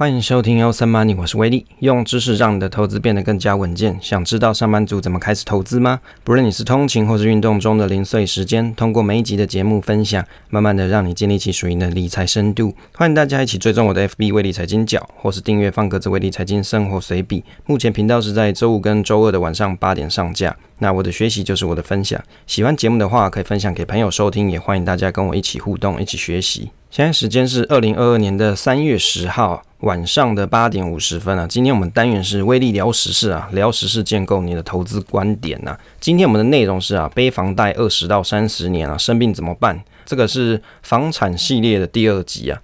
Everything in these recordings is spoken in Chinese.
欢迎收听 Awesome Money，我是威利，用知识让你的投资变得更加稳健。想知道上班族怎么开始投资吗？不论你是通勤或是运动中的零碎时间，通过每一集的节目分享，慢慢的让你建立起属于你的理财深度。欢迎大家一起追踪我的 FB 威利财经角，或是订阅放鸽子威利财经生活随笔。目前频道是在周五跟周二的晚上八点上架。那我的学习就是我的分享，喜欢节目的话可以分享给朋友收听，也欢迎大家跟我一起互动，一起学习。现在时间是二零二二年的三月十号晚上的八点五十分啊。今天我们单元是威力聊时事啊，聊时事建构你的投资观点呐。今天我们的内容是啊，背房贷二十到三十年啊，生病怎么办？这个是房产系列的第二集啊。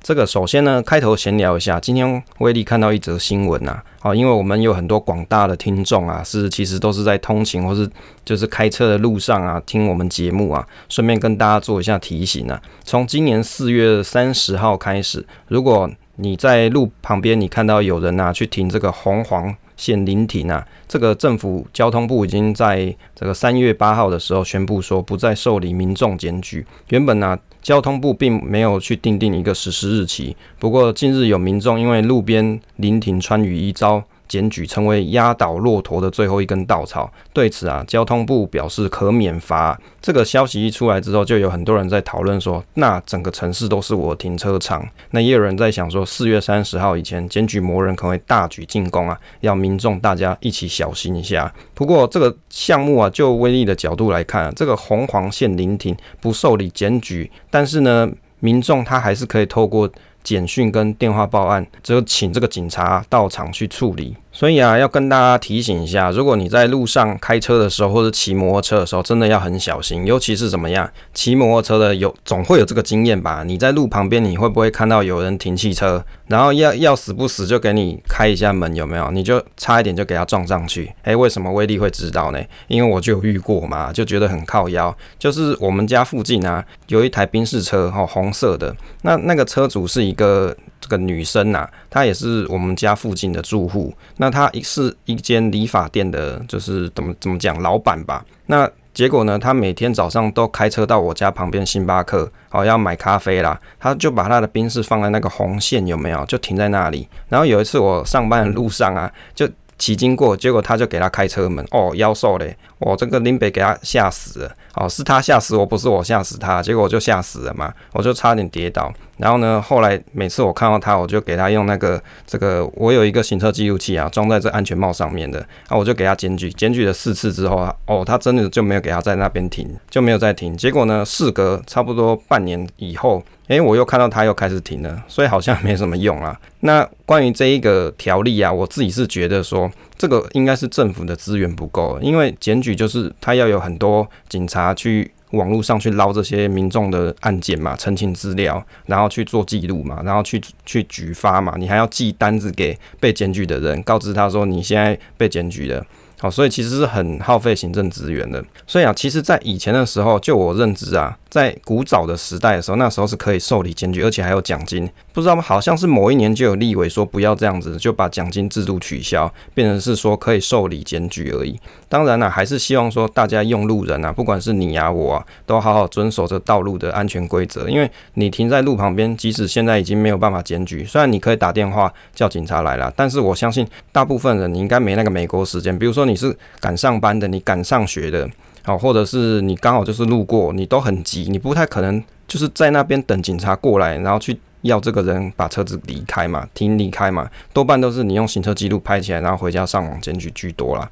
这个首先呢，开头闲聊一下，今天威力看到一则新闻呐，好，因为我们有很多广大的听众啊，是其实都是在通勤或是就是开车的路上啊，听我们节目啊，顺便跟大家做一下提醒啊，从今年四月三十号开始，如果你在路旁边你看到有人啊去停这个红黄线临停啊，这个政府交通部已经在这个三月八号的时候宣布说，不再受理民众检举，原本呢、交通部并没有去订定一个实施日期，不过近日有民众因为路边临停穿雨衣遭检举，成为压倒骆驼的最后一根稻草。对此啊，交通部表示可免罚。这个消息一出来之后，就有很多人在讨论说，那整个城市都是我停车场。那也有人在想说，四月三十号以前检举魔人可能会大举进攻啊，要民众大家一起小心一下。不过这个项目啊，就威力的角度来看啊，这个红黄线临停不受理检举，但是呢，民众他还是可以透过。简讯跟电话报案，只有请这个警察到场去处理。所以啊，要跟大家提醒一下，如果你在路上开车的时候，或者骑摩托车的时候，真的要很小心。尤其是怎么样，骑摩托车的有总会有这个经验吧？你在路旁边，你会不会看到有人停汽车，然后要要死不死就给你开一下门？有没有？你就差一点就给他撞上去。诶、为什么威利会知道呢？因为我就有遇过嘛，就觉得很靠腰。就是我们家附近啊，有一台宾士车，哦，红色的，那那个车主是一个。这个女生呐、她也是我们家附近的住户。那她是一间理发店的，就是怎么怎么讲，老板吧。那结果呢，她每天早上都开车到我家旁边星巴克，好要买咖啡啦。她就把她的冰室放在那个红线，有没有？就停在那里。然后有一次我上班的路上啊，就。骑经过，结果他就给他开车门，哦，妖兽嘞，我这个林北给他吓死了，哦，是他吓死我，不是我吓死他，结果我就吓死了嘛，我就差点跌倒。然后呢，后来每次我看到他，我就给他用那个这个，我有一个行车记录器啊，装在这安全帽上面的，啊，我就给他检举，检举了四次之后啊，哦，他真的就没有给他在那边停，就没有再停。结果呢，事隔差不多半年以后。诶，我又看到他又开始停了，所以好像没什么用啊。那关于这一个条例啊，我自己是觉得说，这个应该是政府的资源不够，因为检举就是他要有很多警察去网络上去捞这些民众的案件嘛，澄清资料，然后去做记录嘛，然后去去举发嘛，你还要寄单子给被检举的人，告知他说你现在被检举了。好，所以其实是很耗费行政资源的。所以啊，其实，在以前的时候，就我认知啊，在古早的时代的时候，那时候是可以受理检举，而且还有奖金。不知道？好像是某一年就有立委说不要这样子，就把奖金制度取消，变成是说可以受理检举而已。当然啦，还是希望说大家用路人啊，不管是你啊我啊，都好好遵守这道路的安全规则。因为你停在路旁边，即使现在已经没有办法检举，虽然你可以打电话叫警察来了，但是我相信大部分人你应该没那个美国时间。比如说。你是赶上班的，你赶上学的，哦，或者是你刚好就是路过，你都很急，你不太可能就是在那边等警察过来，然后去要这个人把车子离开嘛，停离开嘛，多半都是你用行车记录拍起来，然后回家上网检举居多啦。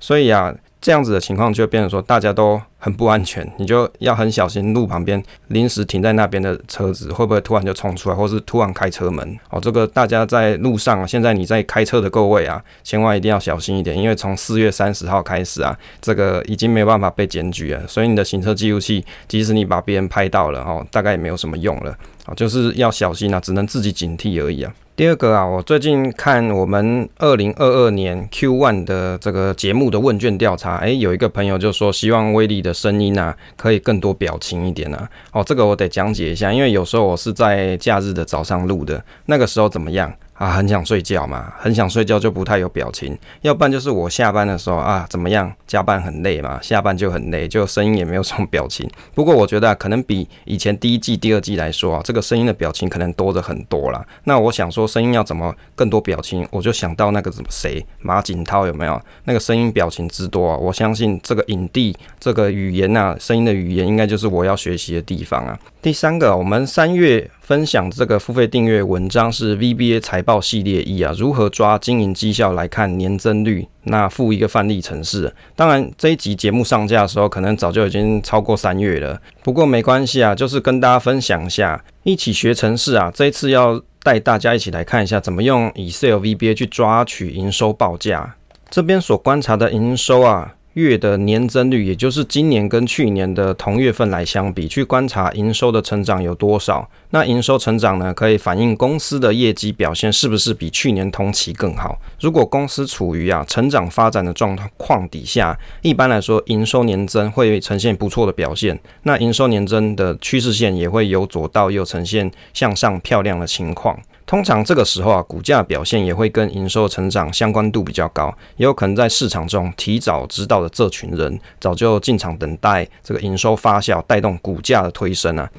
所以啊。这样子的情况就变成说，大家都很不安全，你就要很小心路旁边临时停在那边的车子会不会突然就冲出来，或是突然开车门哦。这个大家在路上，现在你在开车的各位啊，千万一定要小心一点，因为从四月三十号开始啊，这个已经没有办法被检举了，所以你的行车记录器，即使你把别人拍到了哦，大概也没有什么用了啊，就是要小心啊，只能自己警惕而已啊。第二个啊，我最近看我们二零二二年 Q one 的这个节目的问卷调查，诶，有一个朋友就说希望威力的声音啊可以更多表情一点啊。哦，这个我得讲解一下，因为有时候我是在假日的早上录的，那个时候怎么样？啊，很想睡觉嘛，很想睡觉就不太有表情，要不然就是我下班的时候啊，怎么样，加班很累嘛，下班就很累，就声音也没有什么表情。不过我觉得啊，可能比以前第一季、第二季来说啊，这个声音的表情可能多着很多啦。那我想说，声音要怎么更多表情，我就想到那个什么谁，马景涛有没有？那个声音表情之多啊，我相信这个影帝这个语言啊，声音的语言应该就是我要学习的地方啊。第三个，我们三月。分享这个付费订阅文章是 VBA 财报系列一啊，如何抓经营绩效来看年增率？那附一个范例程式。当然这一集节目上架的时候，可能早就已经超过三月了。不过没关系啊，就是跟大家分享一下，一起学程式啊。这一次要带大家一起来看一下，怎么用 Excel VBA 去抓取营收报价。这边所观察的营收啊。月的年增率，也就是今年跟去年的同月份来相比，去观察营收的成长有多少。那营收成长呢，可以反映公司的业绩表现是不是比去年同期更好。如果公司处于啊成长发展的状况底下，一般来说营收年增会呈现不错的表现。那营收年增的趋势线也会由左到右呈现向上漂亮的情况。通常这个时候啊，股价表现也会跟营收成长相关度比较高，也有可能在市场中提早知道的这群人，早就进场等待这个营收发酵，带动股价的推升啊。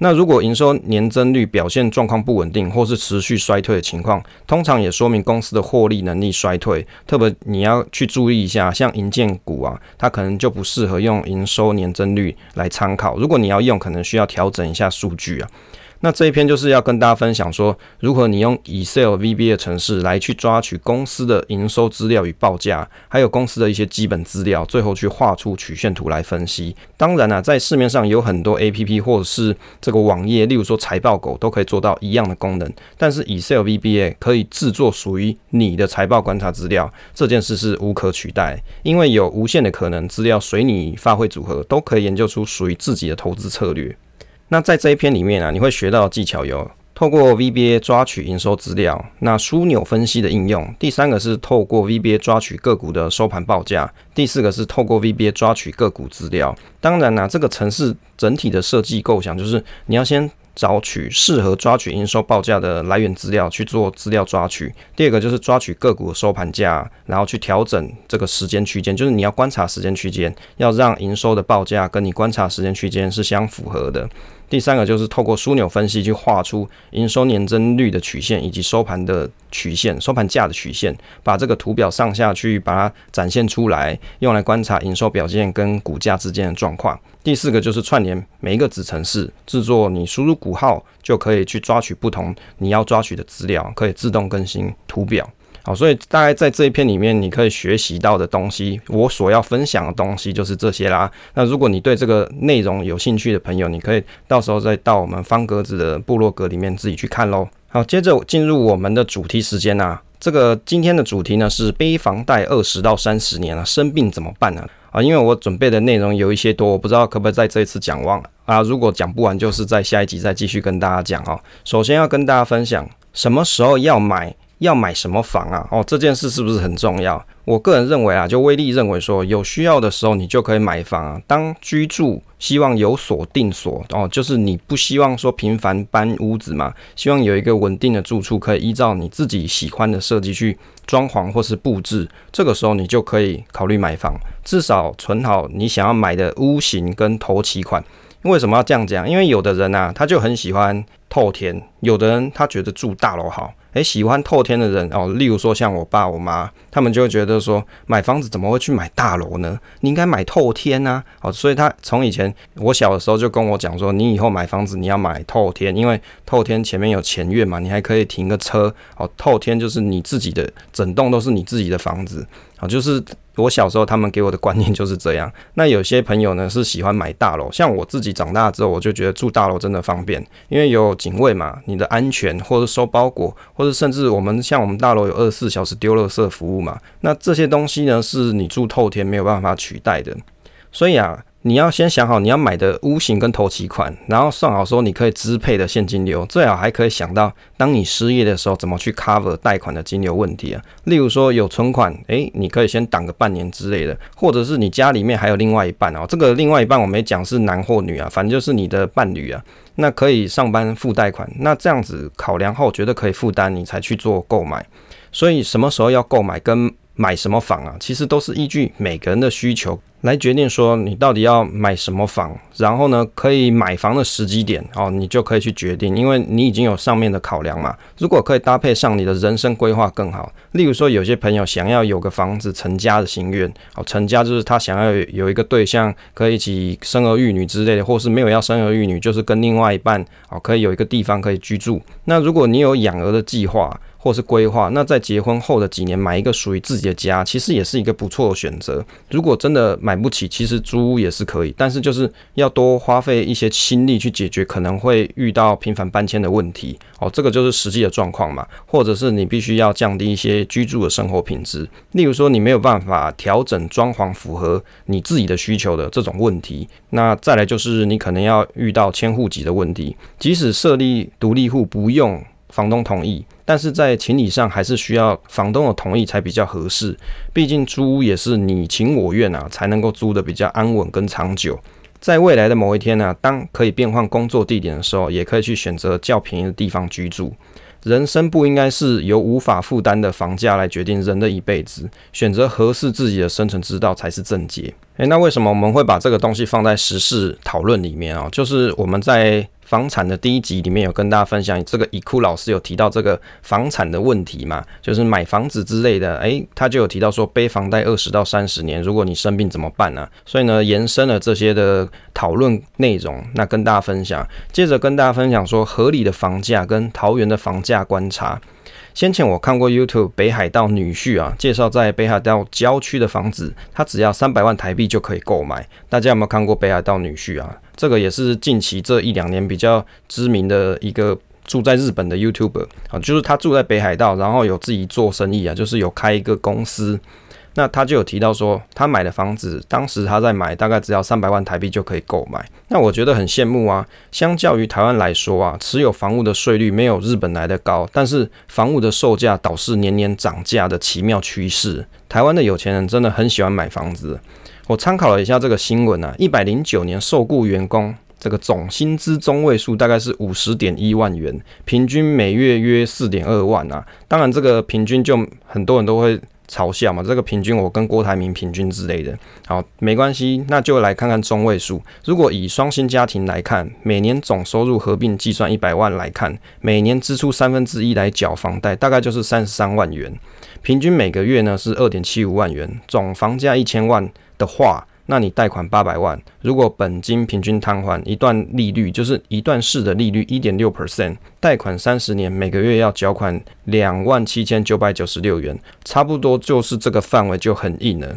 那如果营收年增率表现状况不稳定，或是持续衰退的情况，通常也说明公司的获利能力衰退。特别你要去注意一下，像银建股啊，它可能就不适合用营收年增率来参考。如果你要用，可能需要调整一下数据啊。那这一篇就是要跟大家分享说，如何你用 Excel VBA 的程式来去抓取公司的营收资料与报价，还有公司的一些基本资料，最后去画出曲线图来分析。当然啊，在市面上有很多 APP 或者是这个网页，例如说财报狗都可以做到一样的功能，但是 Excel VBA 可以制作属于你的财报观察资料，这件事是无可取代，因为有无限的可能，资料随你发挥组合，都可以研究出属于自己的投资策略。那在这一篇里面啊，你会学到技巧有：透过 VBA 抓取营收资料，那枢纽分析的应用；第三个是透过 VBA 抓取个股的收盘报价；第四个是透过 VBA 抓取个股资料。当然呢、啊，这个程式整体的设计构想就是你要先。找取适合抓取营收报价的来源资料去做资料抓取。第二个就是抓取个股的收盘价，然后去调整这个时间区间，就是你要观察时间区间，要让营收的报价跟你观察时间区间是相符合的。第三个就是透过枢纽分析去画出营收年增率的曲线以及收盘的曲线、收盘价的曲线，把这个图表上下去把它展现出来，用来观察营收表现跟股价之间的状况。第四个就是串联每一个子程式，制作你输入股号就可以去抓取不同你要抓取的资料，可以自动更新图表。好，所以大概在这一篇里面，你可以学习到的东西，我所要分享的东西就是这些啦。那如果你对这个内容有兴趣的朋友，你可以到时候再到我们方格子的部落格里面自己去看喽。好，接着进入我们的主题时间啊。这个今天的主题呢是背房贷二十到三十年了，生病怎么办呢？啊，因为我准备的内容有一些多，我不知道可不可以在这一次讲完啊。如果讲不完，就是在下一集再继续跟大家讲哦。首先要跟大家分享什么时候要买。要买什么房啊？哦，这件事是不是很重要？我个人认为啊，就威力认为说，有需要的时候你就可以买房啊。当居住希望有所定所哦，就是你不希望说频繁搬屋子嘛，希望有一个稳定的住处，可以依照你自己喜欢的设计去装潢或是布置。这个时候你就可以考虑买房，至少存好你想要买的屋型跟头期款。为什么要这样讲？因为有的人啊，他就很喜欢透天，有的人他觉得住大楼好。诶，喜欢透天的人哦，例如说像我爸我妈，他们就会觉得说，买房子怎么会去买大楼呢？你应该买透天啊！哦，所以他从以前我小的时候就跟我讲说，你以后买房子你要买透天，因为透天前面有前院嘛，你还可以停个车。哦，透天就是你自己的，整栋都是你自己的房子。好，就是我小时候他们给我的观念就是这样。那有些朋友呢是喜欢买大楼，像我自己长大之后，我就觉得住大楼真的方便，因为有警卫嘛，你的安全，或者收包裹，或者甚至我们像我们大楼有二十四小时丢垃圾服务嘛。那这些东西呢是你住透天没有办法取代的。所以啊，你要先想好你要买的屋型跟头期款，然后算好说你可以支配的现金流，最好还可以想到当你失业的时候怎么去 cover 贷款的金流问题啊。例如说有存款，诶，你可以先挡个半年之类的，或者是你家里面还有另外一半哦，这个另外一半我没讲是男或女啊，反正就是你的伴侣啊，那可以上班付贷款，那这样子考量后觉得可以负担，你才去做购买。所以什么时候要购买跟买什么房啊，其实都是依据每个人的需求来决定，说你到底要买什么房，然后呢，可以买房的时机点哦，你就可以去决定，因为你已经有上面的考量嘛。如果可以搭配上你的人生规划更好，例如说有些朋友想要有个房子成家的心愿，哦，成家就是他想要有一个对象可以一起生儿育女之类的，或是没有要生儿育女，就是跟另外一半哦，可以有一个地方可以居住。那如果你有养儿的计划，或是规划，那在结婚后的几年买一个属于自己的家，其实也是一个不错的选择。如果真的买不起，其实租屋也是可以，但是就是要多花费一些心力去解决可能会遇到频繁搬迁的问题哦。这个就是实际的状况嘛，或者是你必须要降低一些居住的生活品质，例如说你没有办法调整装潢符合你自己的需求的这种问题。那再来就是你可能要遇到迁户籍的问题，即使设立独立户不用房东同意。但是在情理上还是需要房东的同意才比较合适，毕竟租屋也是你情我愿啊，才能够租得比较安稳跟长久。在未来的某一天呢、当可以变换工作地点的时候，也可以去选择较便宜的地方居住。人生不应该是由无法负担的房价来决定人的一辈子，选择合适自己的生存之道才是正解。诶，那为什么我们会把这个东西放在时事讨论里面啊？就是我们在。房产的第一集里面有跟大家分享，这个以库老师有提到这个房产的问题嘛，就是买房子之类的，诶，他就有提到说背房贷二十到三十年，如果你生病怎么办呢？所以呢，延伸了这些的讨论内容，那跟大家分享，接着跟大家分享说合理的房价跟桃园的房价观察。先前我看过 YouTube 北海道女婿啊，介绍在北海道郊区的房子，他只要三百万台币就可以购买。大家有没有看过北海道女婿啊？这个也是近期这一两年比较知名的一个住在日本的 YouTuber 啊，就是他住在北海道，然后有自己做生意啊，就是有开一个公司。那他就有提到说，他买的房子，当时他在买，大概只要三百万台币就可以购买。那我觉得很羡慕啊。相较于台湾来说啊，持有房屋的税率没有日本来的高，但是房屋的售价导致年年涨价的奇妙趋势。台湾的有钱人真的很喜欢买房子。我参考了一下这个新闻啊，一百零九年受雇员工这个总薪资中位数大概是五十点一万元，平均每月约四点二万啊。当然，这个平均就很多人都会。嘲笑嘛，这个平均我跟郭台铭平均之类的，好，没关系，那就来看看中位数。如果以双薪家庭来看，每年总收入合并计算一百万来看，每年支出三分之一来缴房贷，大概就是三十三万元，平均每个月呢是二点七五万元，总房价一千万的话。那你贷款八百万，如果本金平均摊还一段利率，就是一段式的利率一点六 percent，贷款三十年，每个月要缴款两万七千九百九十六元，差不多就是这个范围就很硬了。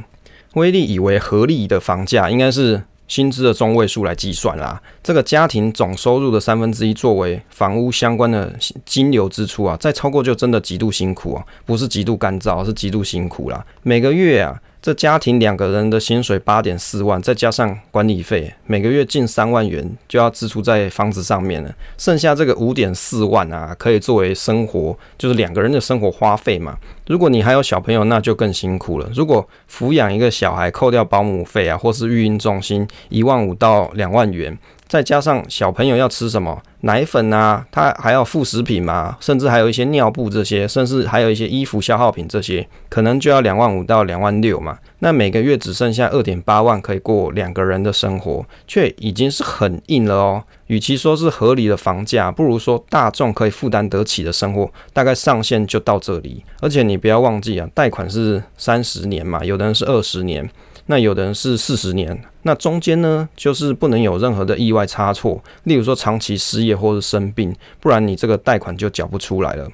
威力以为合理的房价应该是薪资的中位数来计算啦，这个家庭总收入的三分之一作为房屋相关的金流支出啊，再超过就真的极度辛苦啊，不是极度干燥，是极度辛苦啦，每个月啊。这家庭两个人的薪水八点四万，再加上管理费，每个月近三万元就要支出在房子上面了。剩下这个五点四万啊，可以作为生活，就是两个人的生活花费嘛。如果你还有小朋友，那就更辛苦了。如果抚养一个小孩，扣掉保姆费啊，或是育婴中心，一万五到两万元。再加上小朋友要吃什么奶粉啊，他还要副食品嘛，甚至还有一些尿布这些，甚至还有一些衣服消耗品这些，可能就要两万五到两万六嘛。那每个月只剩下二点八万可以过两个人的生活，却已经是很硬了哦。与其说是合理的房价，不如说大众可以负担得起的生活，大概上限就到这里。而且你不要忘记啊，贷款是三十年嘛，有的人是二十年。那有的人是四十年，那中间呢，就是不能有任何的意外差错，例如说长期失业或是生病，不然你这个贷款就缴不出来了。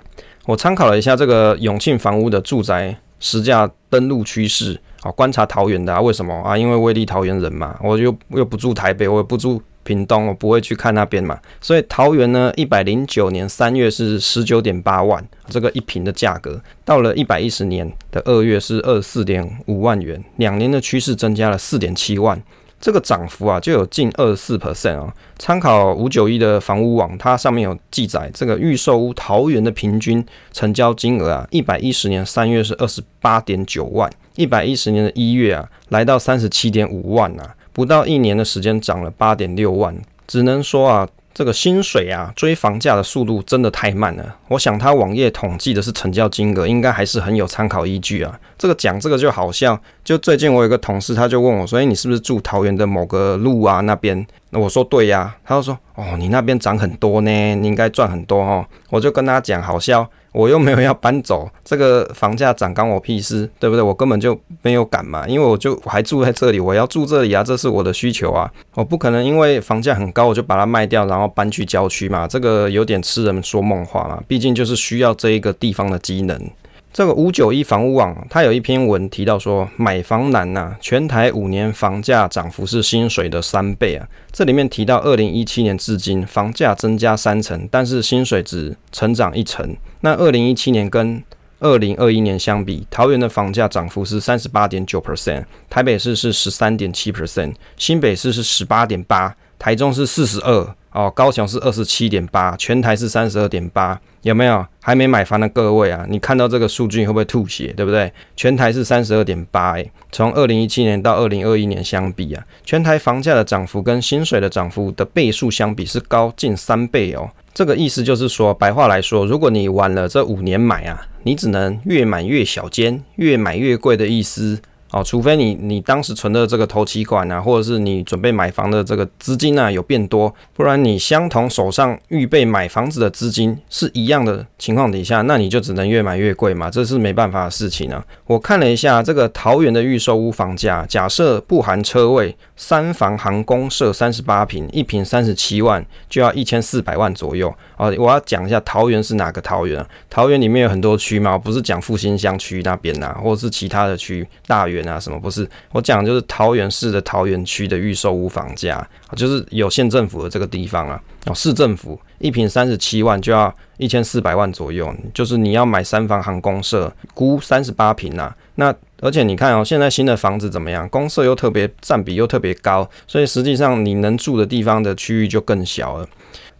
我参考了一下这个永庆房屋的住宅实价登录趋势，啊，观察桃园的啊，为什么啊？因为威力桃园人嘛，我又又不住台北，我也不住。屏东我不会去看那边嘛，所以桃园呢，一百零九年三月是十九点八万这个一坪的价格，到了一百一十年的二月是二十四点五万元，两年的趋势增加了四点七万，这个涨幅啊就有近二十四 percent 啊。参考五九一的房屋网，它上面有记载，这个预售屋桃园的平均成交金额啊，一百一十年三月是二十八点九万，一百一十年的一月啊，来到三十七点五万啊，不到一年的时间涨了八点六万，只能说啊。这个薪水啊，追房价的速度真的太慢了。我想他网页统计的是成交金额，应该还是很有参考依据啊。这个讲这个就好像，就最近我有个同事，他就问我说：“诶，你是不是住桃园的某个路啊那边？”那我说：“对呀。”他就说：“哦，你那边涨很多呢，你应该赚很多哦。”我就跟他讲，好笑。我又没有要搬走，这个房价涨关我屁事，对不对？我根本就没有敢嘛，因为我就还住在这里，我要住这里啊，这是我的需求啊，我不可能因为房价很高我就把它卖掉，然后搬去郊区嘛，这个有点痴人说梦话嘛，毕竟就是需要这一个地方的机能。这个五九一房屋网，它有一篇文提到说，买房难呐、全台五年房价涨幅是薪水的三倍啊。这里面提到，二零一七年至今，房价增加三成，但是薪水只成长一成。那二零一七年跟二零二一年相比，桃园的房价涨幅是三十八点九 percent，台北市是十三点七 percent，新北市是十八点八，台中是四十二。哦，高雄是二十七点八，全台是三十二点八，有没有还没买房的各位啊？你看到这个数据会不会吐血？对不对？全台是三十二点八，诶，从二零一七年到二零二一年相比啊，全台房价的涨幅跟薪水的涨幅的倍数相比是高近三倍哦。这个意思就是说，白话来说，如果你晚了这五年买啊，你只能越买越小间，越买越贵的意思。哦，除非你你当时存的这个头期款啊，或者是你准备买房的这个资金啊有变多，不然你相同手上预备买房子的资金是一样的情况底下，那你就只能越买越贵嘛，这是没办法的事情啊。我看了一下这个桃园的预售屋房价，假设不含车位，三房含公设三十八平，一平三十七万，就要一千四百万左右。哦，我要讲一下桃园是哪个桃园？桃园里面有很多区嘛，不是讲复兴乡区那边呐、或者是其他的区大园啊什么？不是，我讲就是桃园市的桃园区的预售屋房价，就是有县政府的这个地方啊。哦，市政府一平三十七万就要一千四百万左右，就是你要买三房含公社，估三十八平呐。那而且你看哦，现在新的房子怎么样？公社又特别占比又特别高，所以实际上你能住的地方的区域就更小了。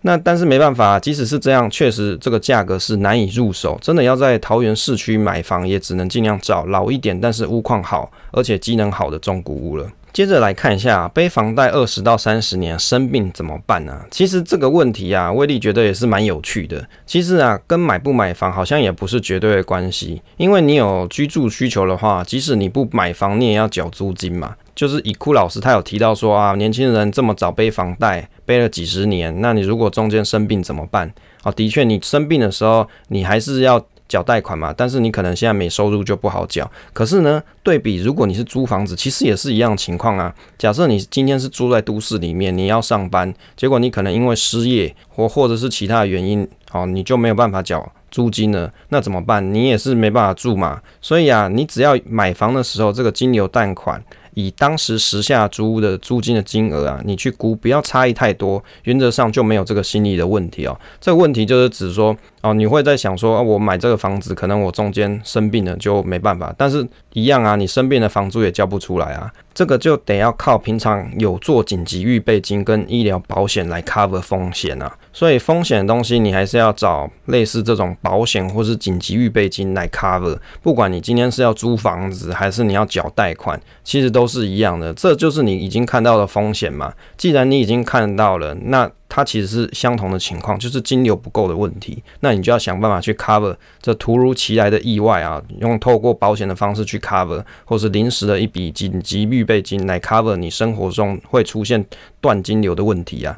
那但是没办法，即使是这样，确实这个价格是难以入手。真的要在桃园市区买房，也只能尽量找老一点，但是屋况好，而且机能好的中古屋了。接着来看一下，背房贷二十到三十年，生病怎么办呢？啊？其实这个问题啊，威力觉得也是蛮有趣的。其实啊，跟买不买房好像也不是绝对的关系，因为你有居住需求的话，即使你不买房，你也要缴租金嘛。就是以库老师他有提到说啊，年轻人这么早背房贷，背了几十年，那你如果中间生病怎么办？啊，的确，你生病的时候，你还是要。缴贷款嘛，但是你可能现在没收入就不好缴。可是呢，对比如果你是租房子，其实也是一样情况啊。假设你今天是住在都市里面，你要上班，结果你可能因为失业或或者是其他原因，哦，你就没有办法缴租金了。那怎么办？你也是没办法住嘛。所以啊，你只要买房的时候，这个金流贷款。以当时时下租屋的租金的金额啊，你去估，不要差异太多，原则上就没有这个心理的问题哦。这个问题就是指说，哦，你会在想说，我买这个房子，可能我中间生病了就没办法，但是一样啊，你生病的房租也交不出来啊。这个就得要靠平常有做紧急预备金跟医疗保险来 cover 风险啊，所以风险的东西你还是要找类似这种保险或是紧急预备金来 cover。不管你今天是要租房子还是你要缴贷款，其实都是一样的，这就是你已经看到的风险嘛。既然你已经看到了，那它其实是相同的情况，就是金流不够的问题，那你就要想办法去 cover 这突如其来的意外啊，用透过保险的方式去 cover，或是临时的一笔紧急预备金来 cover 你生活中会出现断金流的问题啊。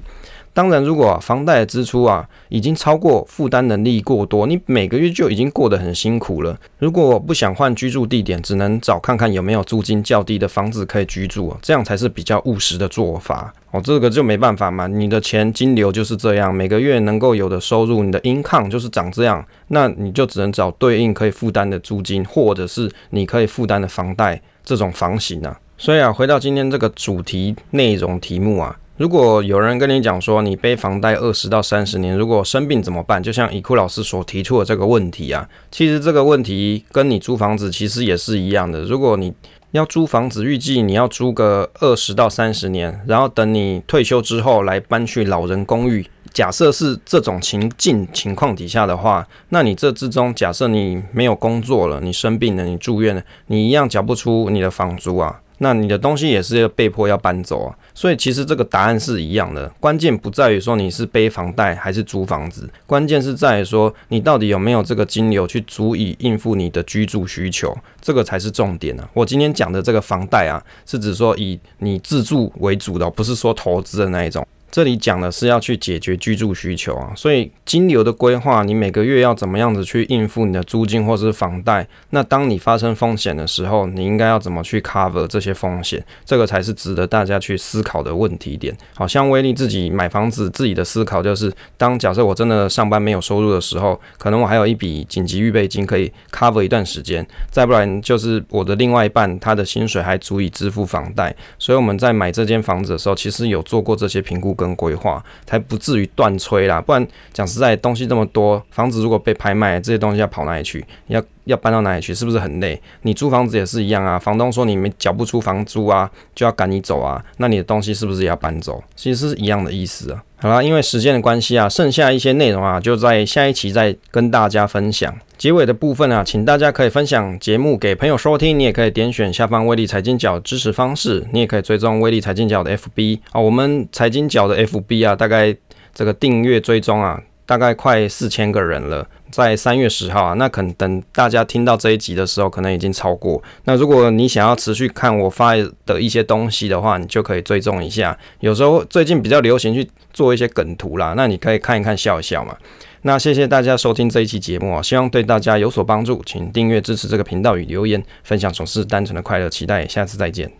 当然，如果房贷的支出啊已经超过负担能力过多，你每个月就已经过得很辛苦了。如果不想换居住地点，只能找看看有没有租金较低的房子可以居住，这样才是比较务实的做法。哦，这个就没办法嘛，你的钱金流就是这样，每个月能够有的收入，你的 income 就是长这样，那你就只能找对应可以负担的租金，或者是你可以负担的房贷这种房型啊。所以啊，回到今天这个主题内容题目啊。如果有人跟你讲说，你背房贷二十到三十年，如果生病怎么办？就像以库老师所提出的这个问题啊，其实这个问题跟你租房子其实也是一样的。如果你要租房子，预计你要租个二十到三十年，然后等你退休之后来搬去老人公寓。假设是这种情境情况底下的话，那你这之中，假设你没有工作了，你生病了，你住院了，你一样缴不出你的房租啊。那你的东西也是要被迫要搬走啊，所以其实这个答案是一样的。关键不在于说你是背房贷还是租房子，关键是在于说你到底有没有这个金流去足以应付你的居住需求，这个才是重点啊。我今天讲的这个房贷啊，是指说以你自住为主的，不是说投资的那一种。这里讲的是要去解决居住需求啊，所以金流的规划，你每个月要怎么样子去应付你的租金或是房贷？那当你发生风险的时候，你应该要怎么去 cover 这些风险？这个才是值得大家去思考的问题点。好像威利自己买房子，自己的思考就是，当假设我真的上班没有收入的时候，可能我还有一笔紧急预备金可以 cover 一段时间，再不然就是我的另外一半他的薪水还足以支付房贷。所以我们在买这间房子的时候，其实有做过这些评估。跟规划才不至于断炊啦，不然讲实在，东西这么多，房子如果被拍卖，这些东西要跑哪里去？要要搬到哪里去？是不是很累？你租房子也是一样啊，房东说你没缴不出房租啊，就要赶你走啊，那你的东西是不是也要搬走？其实是一样的意思啊。好啦，因为时间的关系啊，剩下一些内容啊，就在下一期再跟大家分享。结尾的部分啊，请大家可以分享节目给朋友收听，你也可以点选下方威力财经角支持方式，你也可以追踪威力财经角的 FB 啊，我们财经角的 FB 啊，大概这个订阅追踪啊。大概快四千个人了，在三月十号啊，那可能等大家听到这一集的时候，可能已经超过。那如果你想要持续看我发的一些东西的话，你就可以追踪一下。有时候最近比较流行去做一些梗图啦，那你可以看一看笑一笑嘛。那谢谢大家收听这一期节目啊，希望对大家有所帮助，请订阅支持这个频道与留言分享，总是单纯的快乐。期待下次再见。